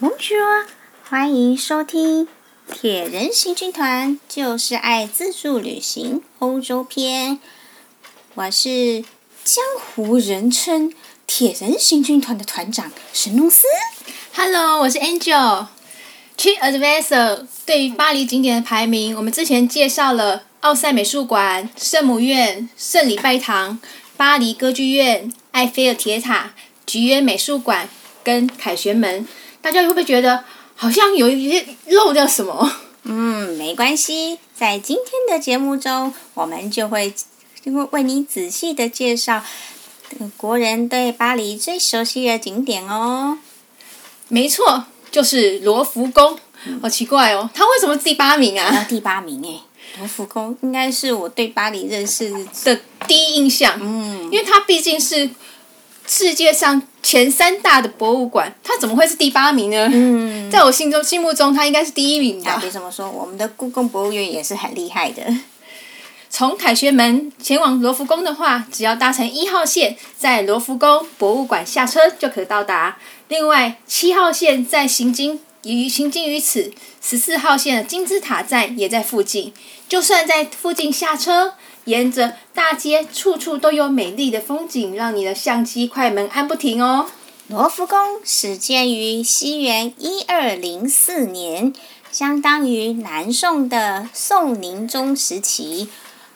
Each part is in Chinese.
Bonjour，欢迎收听铁人行军团，就是爱自助旅行欧洲篇。我是江湖人称铁人行军团的团长神农司。Hello，我是 Angel。TripAdvisor 对于巴黎景点的排名，我们之前介绍了奥赛美术馆、圣母院、圣礼拜堂、巴黎歌剧院、埃菲尔铁塔、菊园美术馆跟凯旋门。大家会不会觉得好像有一些漏掉什么？嗯，没关系，在今天的节目中，我们就会就会为你仔细的介绍国人对巴黎最熟悉的景点哦。没错，就是罗浮宫。好奇怪哦，它为什么第八名啊？第八名哎，罗浮宫应该是我对巴黎认识的第一印象。嗯，因为它毕竟是世界上前三大的博物馆，它怎么会是第八名呢？嗯，在我心中、心目中，它应该是第一名吧。别这么说，我们的故宫博物院也是很厉害的。从凯旋门前往罗浮宫的话，只要搭乘一号线，在罗浮宫博物馆下车就可到达。另外，七号线在行经于行经于此，十四号线的金字塔站也在附近。就算在附近下车，沿着大街，处处都有美丽的风景，让你的相机快门按不停哦。罗浮宫始建于西元一二零四年，相当于南宋的宋宁宗时期，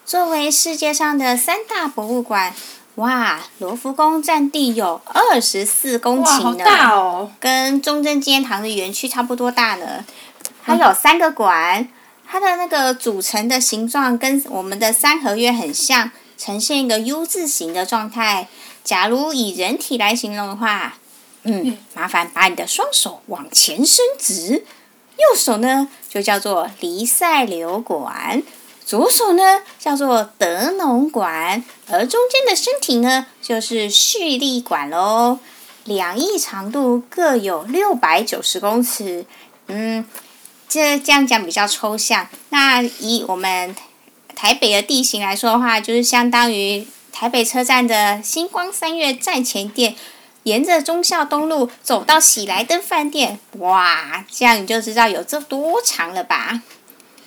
作为世界上的三大博物馆。哇，罗浮宫占地有二十四公顷呢，大哦，跟中正纪念堂的园区差不多大呢。它有三个馆，它的那个组成的形状跟我们的三合院很像，呈现一个 U 字形的状态。假如以人体来形容的话，嗯，麻烦把你的双手往前伸直，右手呢就叫做黎塞留馆。左手呢叫做德农馆，而中间的身体呢就是蓄力馆喽。两翼长度各有六百九十公尺。嗯，这这样讲比较抽象。那以我们台北的地形来说的话，就是相当于台北车站的星光三月站前店，沿着忠孝东路走到喜来登饭店。哇，这样你就知道有这多长了吧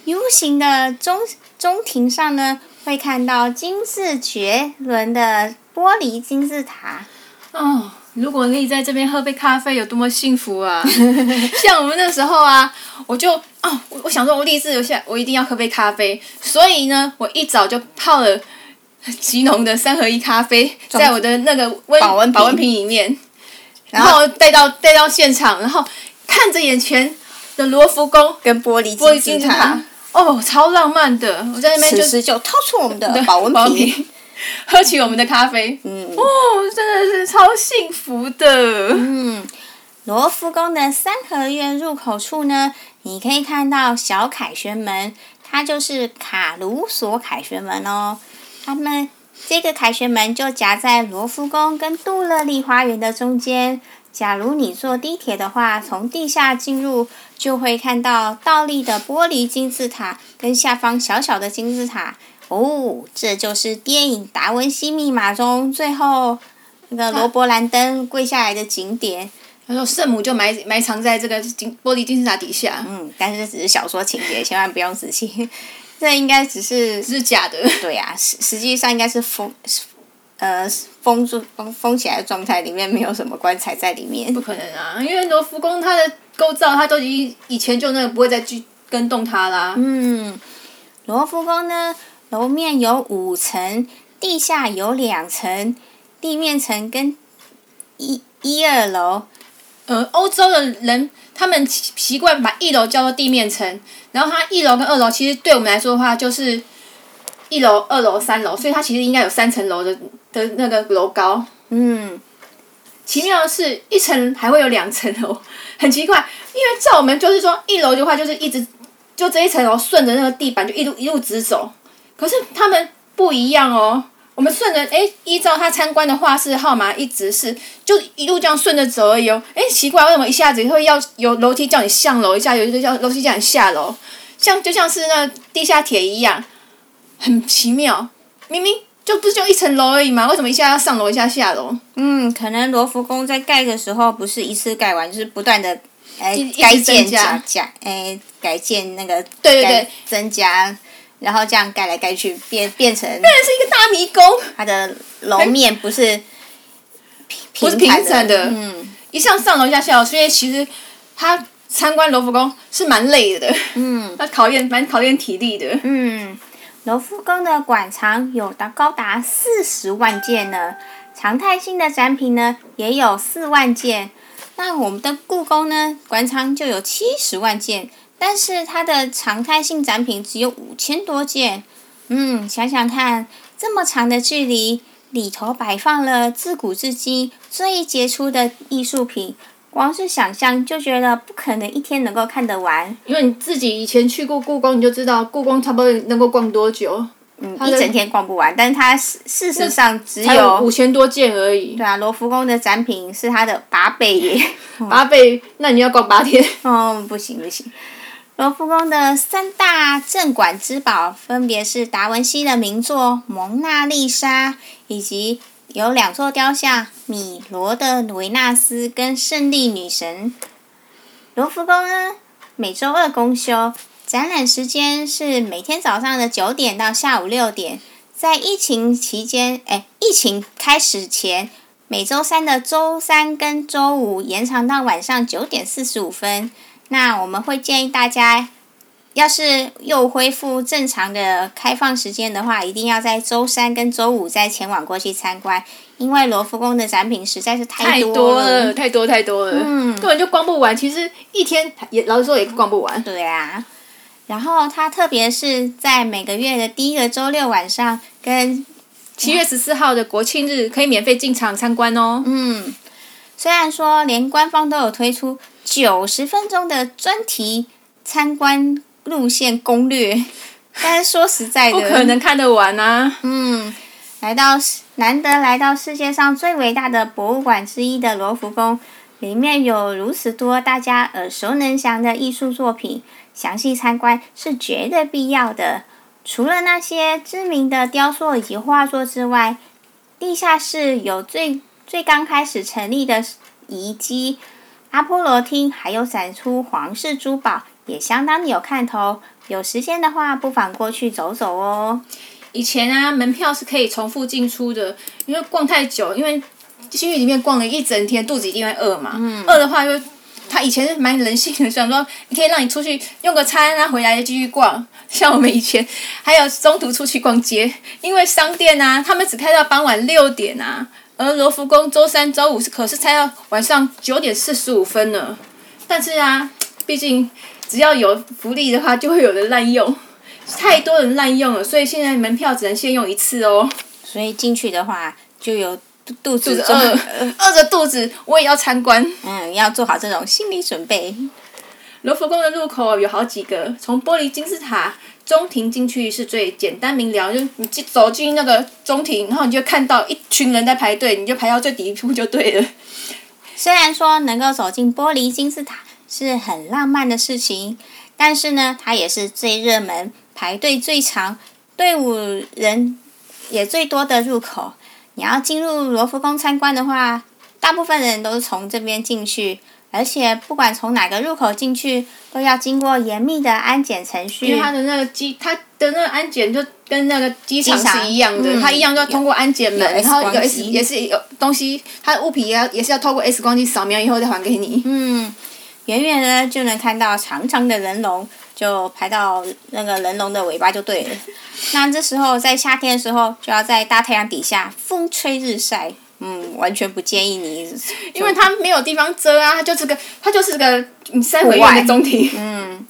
？U 型的中。中庭上呢，会看到金字绝伦的玻璃金字塔。哦，如果可以在这边喝杯咖啡，有多么幸福啊！像我们那时候啊，我就哦，我想说，我立志留下，我一定要喝杯咖啡。所以呢，我一早就泡了极浓的三合一咖啡，在我的那个温保温保温瓶里面，然后带到带到现场，然后看着眼前的罗浮宫跟玻璃金字塔。哦，超浪漫的！我在那边就此就掏出我们的 保温瓶，瓶，喝起我们的咖啡。嗯，哦，真的是超幸福的。嗯，罗浮宫的三合院入口处呢，你可以看到小凯旋门，它就是卡鲁索凯旋门哦。他们这个凯旋门就夹在罗浮宫跟杜乐丽花园的中间。假如你坐地铁的话，从地下进入，就会看到倒立的玻璃金字塔跟下方小小的金字塔。哦，这就是电影《达文西密码》中最后那个罗伯·兰登跪下来的景点。他说圣母就埋埋藏在这个金玻璃金字塔底下。嗯，但是这只是小说情节，千万不用仔细。这应该只是是假的。对呀、啊，实实际上应该是封。呃，封住封封起来的状态，里面没有什么棺材在里面。不可能啊，因为罗浮宫它的构造，它都已经以前就那个不会再去跟动它啦。嗯，罗浮宫呢，楼面有五层，地下有两层，地面层跟一一二楼。呃，欧洲的人他们习惯把一楼叫做地面层，然后它一楼跟二楼其实对我们来说的话就是一楼、二楼、三楼，所以它其实应该有三层楼的。的那个楼高，嗯，奇妙的是，一层还会有两层楼，很奇怪。因为照我们就是说，一楼的话就是一直就这一层楼顺着那个地板就一路一路直走，可是他们不一样哦。我们顺着哎，依照他参观的画室号码一直是就一路这样顺着走而已哦。哎，奇怪，为什么一下子会要有楼梯叫你上楼，一下有一个叫楼梯叫你下楼，像就像是那地下铁一样，很奇妙，明明。就不是就一层楼而已嘛？为什么一下要上楼，一下下楼？嗯，可能罗浮宫在盖的时候不是一次盖完，就是不断的哎改，建增加加加，哎，改建那个对对对增加，然后这样盖来盖去，变变成变成是一个大迷宫，它的楼面不是不是平平整的嗯一上上楼一下下楼，所以其实他参观罗浮宫是蛮累的，嗯 那考验蛮考验体力的。嗯，罗浮宫的馆藏有达高达四十万件呢，常态性的展品呢也有四万件。那我们的故宫呢，馆藏就有七十万件，但是它的常态性展品只有五千多件。嗯，想想看，这么长的距离，里头摆放了自古至今最杰出的艺术品，光是想象就觉得不可能一天能够看得完。因为你自己以前去过故宫，你就知道故宫差不多能够逛多久，嗯，一整天逛不完，但是它事事实上只有五千多件而已。对啊，罗浮宫的展品是它的八倍耶。八倍，那你要逛八天。哦，不行不行。罗浮宫的三大镇馆之宝分别是达文西的名作《蒙娜丽莎》，以及有两座雕像：米罗的维纳斯跟胜利女神。罗浮宫呢，每周二公休，展览时间是每天早上的九点到下午六点。在疫情期间，哎，疫情开始前，每周三的周三跟周五延长到晚上九点四十五分。那我们会建议大家，要是又恢复正常的开放时间的话，一定要在周三跟周五再前往过去参观，因为罗浮宫的展品实在是太太多多了，太多太多了，嗯根本就逛不完。其实一天也老实说也逛不完。对啊，然后它特别是在每个月的第一个周六晚上跟七月十四号的国庆日可以免费进场参观哦。嗯，虽然说连官方都有推出九十分钟的专题参观路线攻略，但是说实在的，不可能看得完啊！嗯，来到难得来到世界上最伟大的博物馆之一的罗浮宫，里面有如此多大家耳熟能详的艺术作品，详细参观是绝对必要的。除了那些知名的雕塑以及画作之外，地下室有最最刚开始成立的遗迹，阿波罗厅还有展出皇室珠宝，也相当有看头。有时间的话，不妨过去走走哦。以前啊，门票是可以重复进出的，因为逛太久，因为进去里面逛了一整天，肚子一定会饿嘛。饿、嗯、的话就，就他以前是蛮人性的，想说你可以让你出去用个餐啊，回来继续逛。像我们以前还有中途出去逛街，因为商店啊，他们只开到傍晚六点啊，而罗浮宫周三、周五是可是开到晚上九点四十五分呢。但是啊，毕竟只要有福利的话，就会有人滥用，太多人滥用了，所以现在门票只能限用一次哦。所以进去的话，就有肚子饿，饿着肚子我也要参观。嗯，要做好这种心理准备。罗浮宫的入口有好几个，从玻璃金字塔中庭进去是最简单明了，就你走进那个中庭，然后你就看到一群人在排队，你就排到最底部就对了。虽然说能够走进玻璃金字塔是很浪漫的事情，但是呢，它也是最热门、排队最长、队伍人也最多的入口。你要进入罗浮宫参观的话，大部分人都是从这边进去。而且不管从哪个入口进去，都要经过严密的安检程序。因为它的那个机，它的那个安检就跟那个机场是一样的，嗯、它一样都要通过安检门，然后有 S 也是有东西，它的物品也要也是要透过 X 光机扫描以后再还给你。嗯，远远的就能看到长长的人龙，就排到那个人龙的尾巴就对了。那这时候在夏天的时候，就要在大太阳底下风吹日晒。嗯，完全不建议你，因为它没有地方遮啊，它就是个，它就是个你三合院的中庭。嗯，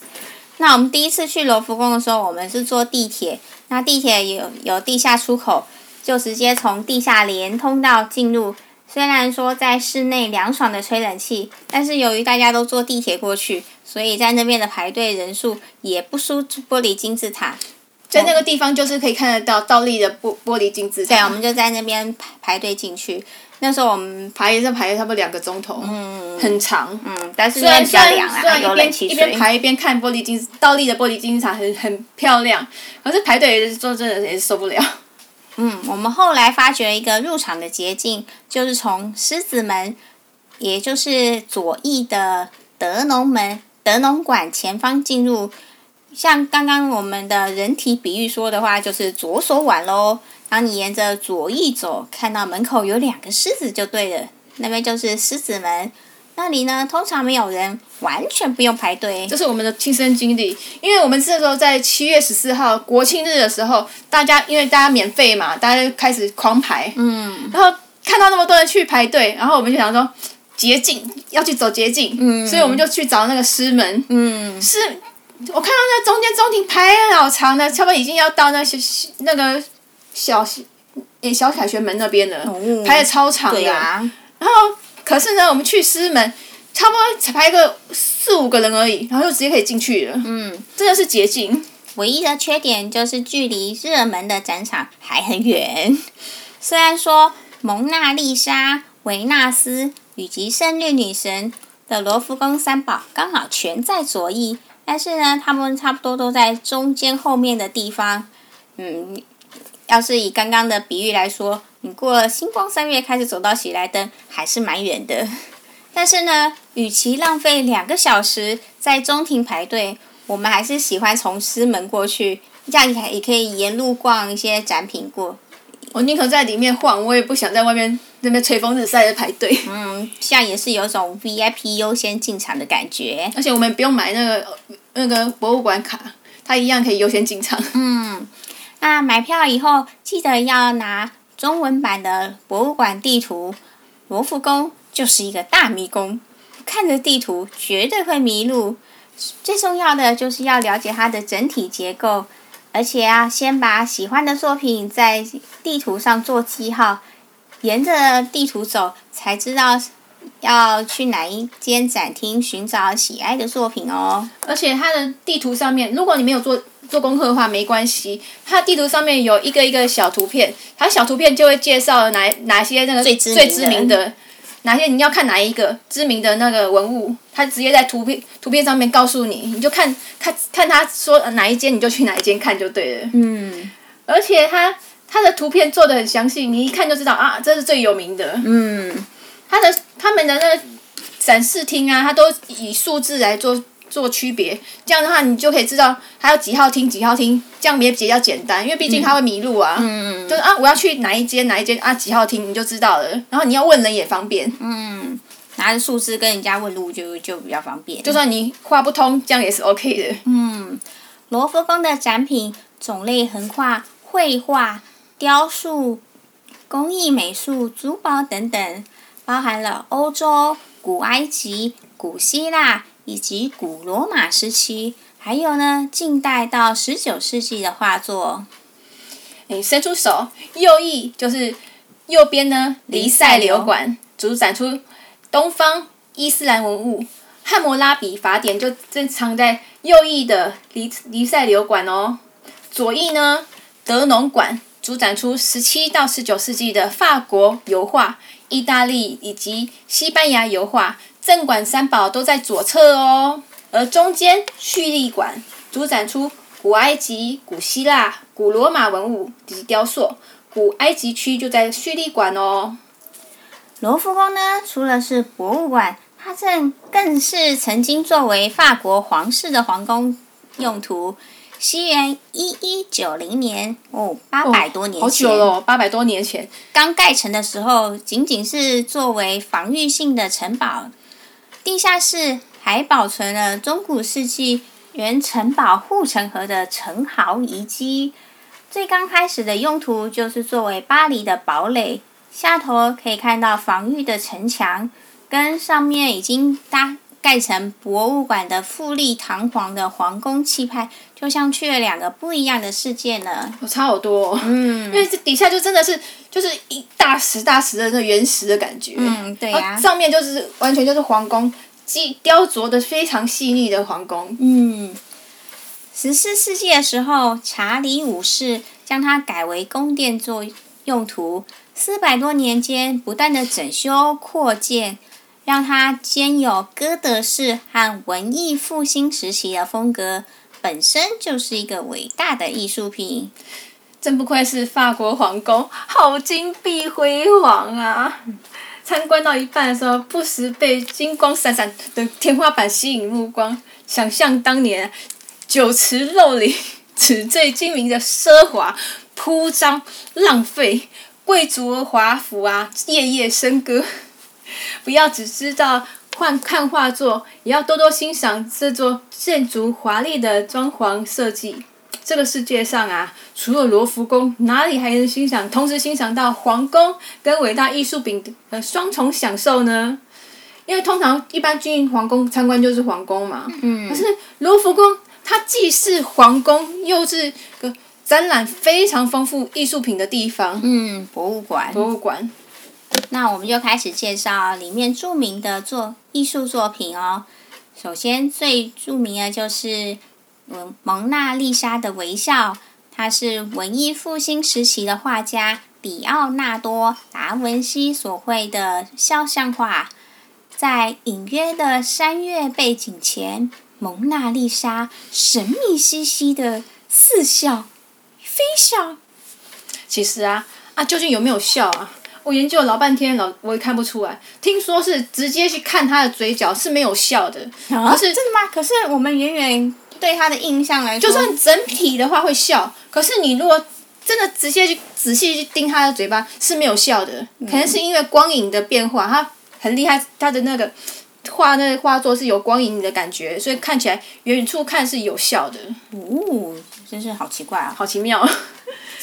那我们第一次去罗浮宫的时候，我们是坐地铁，那地铁有有地下出口，就直接从地下连通道进入。虽然说在室内凉爽的吹冷气，但是由于大家都坐地铁过去，所以在那边的排队人数也不输玻璃金字塔。在那个地方就是可以看得到倒立的玻玻璃金字塔。对，我们就在那边排排队进去。那时候我们排也是排了差不多两个钟头，嗯，很长，嗯，但是虽然比较凉啊，有冷气一边排一边看玻璃金倒立的玻璃金字塔，很很漂亮。可是排队说真的也是受不了。嗯，我们后来发掘一个入场的捷径，就是从狮子门，也就是左翼的德农门、德农馆前方进入。像刚刚我们的人体比喻说的话，就是左手腕喽。当你沿着左翼走，看到门口有两个狮子就对了，那边就是狮子门。那里呢，通常没有人，完全不用排队。这是我们的亲身经历，因为我们这时候在七月十四号国庆日的时候，大家因为大家免费嘛，大家就开始狂排。嗯。然后看到那么多人去排队，然后我们就想说捷径要去走捷径，嗯。所以我们就去找那个师门，嗯。是，我看到那中间中庭排老长的，差不多已经要到那些那个。小诶，小凯旋门那边了、哦、排的超长的，啊、然后可是呢，我们去师门，差不多才排个四五个人而已，然后就直接可以进去了。嗯，真的是捷径。唯一的缺点就是距离热门的展场还很远。虽然说蒙娜丽莎、维纳斯以及胜利女神的罗浮宫三宝刚好全在左翼，但是呢，他们差不多都在中间后面的地方。嗯。要是以刚刚的比喻来说，你过了星光三月开始走到喜来登，还是蛮远的。但是呢，与其浪费两个小时在中庭排队，我们还是喜欢从师门过去，这样也也可以沿路逛一些展品过。我宁可在里面晃，我也不想在外面那边吹风日晒的排队。嗯，这样也是有种 VIP 优先进场的感觉。而且我们不用买那个那个博物馆卡，它一样可以优先进场。嗯。那买票以后，记得要拿中文版的博物馆地图。罗浮宫就是一个大迷宫，看着地图绝对会迷路。最重要的就是要了解它的整体结构，而且要先把喜欢的作品在地图上做记号，沿着地图走，才知道要去哪一间展厅寻找喜爱的作品哦。而且它的地图上面，如果你没有做。做功课的话没关系，它地图上面有一个一个小图片，它小图片就会介绍哪哪些那个最知最知名的，哪些你要看哪一个知名的那个文物，它直接在图片图片上面告诉你，你就看看看他说哪一间你就去哪一间看就对了。嗯，而且它它的图片做的很详细，你一看就知道啊，这是最有名的。嗯，它的他们的那个展示厅啊，它都以数字来做。做区别，这样的话你就可以知道还有几号厅几号厅，这样也比较简单，因为毕竟他会迷路啊。嗯，就是啊，我要去哪一间哪一间啊几号厅你就知道了，然后你要问人也方便。嗯，拿着数字跟人家问路就就比较方便。就算你话不通，这样也是 OK 的。嗯，罗浮宫的展品种类横跨绘画、雕塑、工艺美术、珠宝等等，包含了欧洲、古埃及、古希腊。以及古罗马时期，还有呢，近代到十九世纪的画作。你伸出手，右翼就是右边呢，黎塞留馆主展出东方伊斯兰文物，《汉谟拉比法典》就珍藏在右翼的黎黎塞留馆哦。左翼呢，德农馆主展出十七到十九世纪的法国油画、意大利以及西班牙油画。镇馆三宝都在左侧哦，而中间叙利馆主展出古埃及、古希腊、古罗马文物以及雕塑，古埃及区就在叙利馆哦。罗浮宫呢，除了是博物馆，它正更是曾经作为法国皇室的皇宫用途。西元一一九零年哦，八百多年前，哦、好久了，八百多年前刚盖成的时候，仅仅是作为防御性的城堡。地下室还保存了中古世纪原城堡护城河的城壕遗迹。最刚开始的用途就是作为巴黎的堡垒，下头可以看到防御的城墙，跟上面已经搭盖成博物馆的富丽堂皇的皇宫气派，就像去了两个不一样的世界呢。差好多，嗯，因为这底下就真的是就是一大石大石的那原石的感觉，嗯，对呀、啊，上面就是完全就是皇宫，雕雕琢的非常细腻的皇宫。嗯，十四世纪的时候，查理五世将它改为宫殿作用途，四百多年间不断的整修扩建。让它兼有哥德式和文艺复兴时期的风格，本身就是一个伟大的艺术品。真不愧是法国皇宫，好金碧辉煌啊！参观到一半的时候，不时被金光闪闪的天花板吸引目光，想象当年酒池肉林、纸醉金迷的奢华、铺张、浪费，贵族华服啊，夜夜笙歌。不要只知道看看画作，也要多多欣赏这座建筑华丽的装潢设计。这个世界上啊，除了罗浮宫，哪里还能欣赏，同时欣赏到皇宫跟伟大艺术品的双重享受呢？因为通常一般进皇宫参观就是皇宫嘛，嗯，可是罗浮宫它既是皇宫，又是个展览非常丰富艺术品的地方，嗯，博物馆，博物馆。那我们就开始介绍里面著名的作艺术作品哦。首先最著名的就是。蒙娜丽莎的微笑，她是文艺复兴时期的画家比奥纳多·达文西所绘的肖像画。在隐约的山岳背景前，蒙娜丽莎神秘兮兮的似笑非笑。其实啊啊，究竟有没有笑啊？我研究了老半天老，我也看不出来。听说是直接去看他的嘴角是没有笑的。啊，可是真的吗？可是我们远远。对他的印象来说，就算整体的话会笑，可是你如果真的直接去仔细去盯他的嘴巴是没有笑的，嗯、可能是因为光影的变化，他很厉害，他的那个画那个画作是有光影的感觉，所以看起来远处看是有笑的。哦，真是好奇怪啊，好奇妙。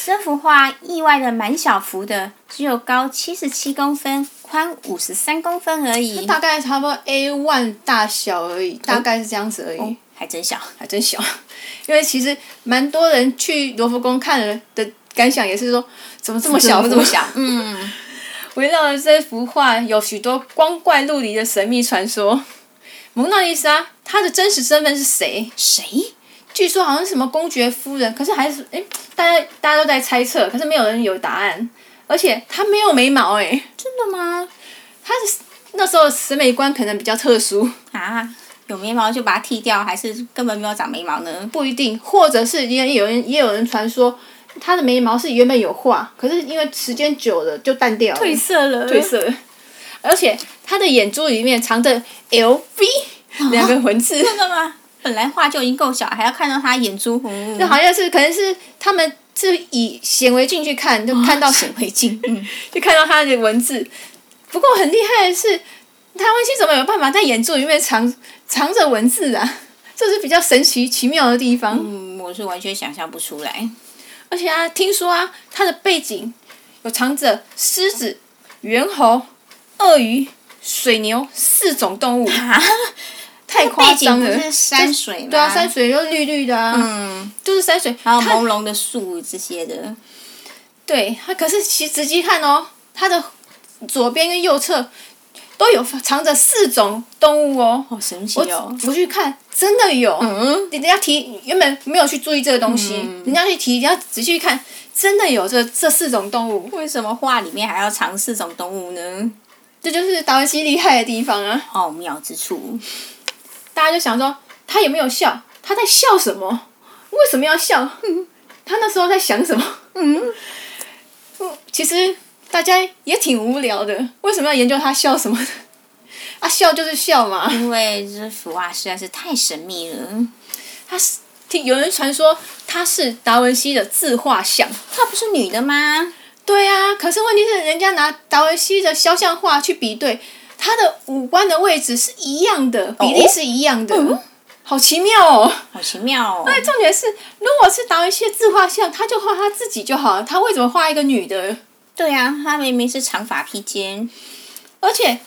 这幅画意外的蛮小幅的，只有高七十七公分，宽五十三公分而已，大概差不多 A one 大小而已，大概是这样子而已。哦还真小，还真小，因为其实蛮多人去罗浮宫看了的感想也是说，怎么这么小，怎么这么小？嗯，围绕着这幅画有许多光怪陆离的神秘传说。蒙娜丽莎她的真实身份是谁？谁？据说好像是什么公爵夫人，可是还是哎，大家大家都在猜测，可是没有人有答案。而且她没有眉毛，诶，真的吗？她是那时候审美观可能比较特殊啊。有眉毛就把它剃掉，还是根本没有长眉毛呢？不一定，或者是也有人也有人传说，他的眉毛是原本有画，可是因为时间久了就淡掉了，褪色了。褪色了，而且他的眼珠里面藏着 LV 两个文字。真的吗？本来画就已经够小，还要看到他眼珠。嗯，就好像是可能是他们是以显微镜去看，就看到显微镜，嗯，就看到他的文字。不过很厉害的是。达文西怎么有办法在眼珠里面藏藏着文字啊？这是比较神奇奇妙的地方。嗯，我是完全想象不出来。而且啊，听说啊，它的背景有藏着狮子、猿猴、鳄鱼、水牛四种动物。啊、太夸张了！是山水吗？对啊，山水又绿绿的啊。嗯。就是山水，还有朦胧的树这些的。对，它可是其实仔细看哦，它的左边跟右侧。都有藏着四种动物哦，好神奇哦！我去看，真的有。嗯，人家提原本没有去注意这个东西，嗯、人家去提，人家仔细看，真的有这这四种动物。为什么画里面还要藏四种动物呢？这就是达文西厉害的地方啊！奥妙之处。大家就想说，他有没有笑？他在笑什么？为什么要笑？嗯、他那时候在想什么？嗯，其实。大家也挺无聊的，为什么要研究他笑什么？啊，笑就是笑嘛。因为这幅画实在是太神秘了。他是听有人传说他是达文西的自画像。他不是女的吗？对啊，可是问题是人家拿达文西的肖像画去比对，他的五官的位置是一样的，比例是一样的，好奇妙哦！好奇妙哦！那重点是，如果是达文西的自画像，他就画他自己就好了，他为什么画一个女的？对呀、啊，他明明是长发披肩，而且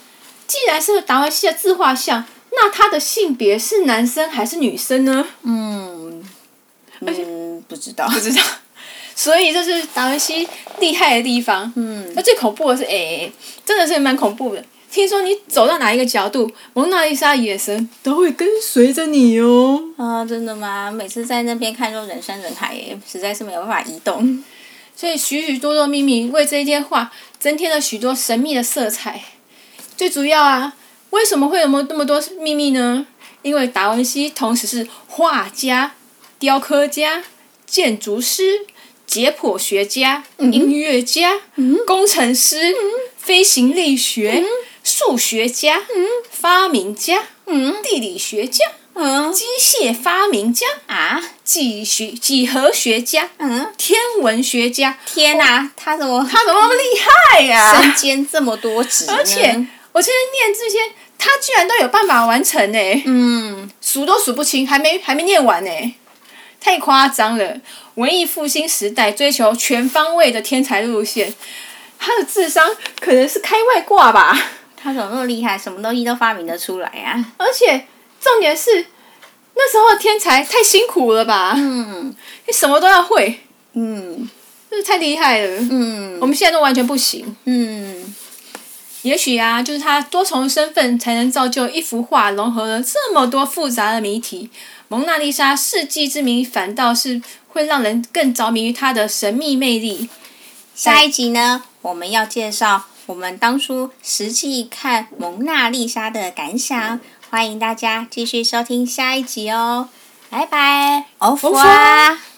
既然是达文西的自画像，那他的性别是男生还是女生呢？嗯，而且嗯，不知道，不知道。所以这是达文西厉害的地方。嗯，那最恐怖的是，哎，真的是蛮恐怖的。听说你走到哪一个角度，蒙娜丽莎眼神都会跟随着你哦。啊，真的吗？每次在那边看，都人山人海，哎，实在是没有办法移动。所以许许多多秘密为这一件画增添了许多神秘的色彩。最主要啊，为什么会有么那么多秘密呢？因为达文西同时是画家、雕刻家、建筑师、解剖学家、音乐家、工程师、飞行力学、嗯、数学家、嗯、发明家、嗯、地理学家、嗯、机械发明家啊、几学几何学家、嗯、天文学家。天哪、啊，他怎么他怎么那么厉害呀、啊？身兼这么多职，而且我现在念这些，他居然都有办法完成呢。嗯，数都数不清，还没还没念完呢，太夸张了。文艺复兴时代追求全方位的天才路线。他的智商可能是开外挂吧？他怎么那么厉害，什么东西都发明得出来呀、啊？而且重点是，那时候的天才太辛苦了吧？嗯，你什么都要会，嗯，就是太厉害了。嗯，我们现在都完全不行。嗯，也许啊，就是他多重身份才能造就一幅画，融合了这么多复杂的谜题。蒙娜丽莎世纪之谜，反倒是会让人更着迷于她的神秘魅力。下一集呢，我们要介绍我们当初实际看蒙娜丽莎的感想，欢迎大家继续收听下一集哦，拜拜，欧福啊。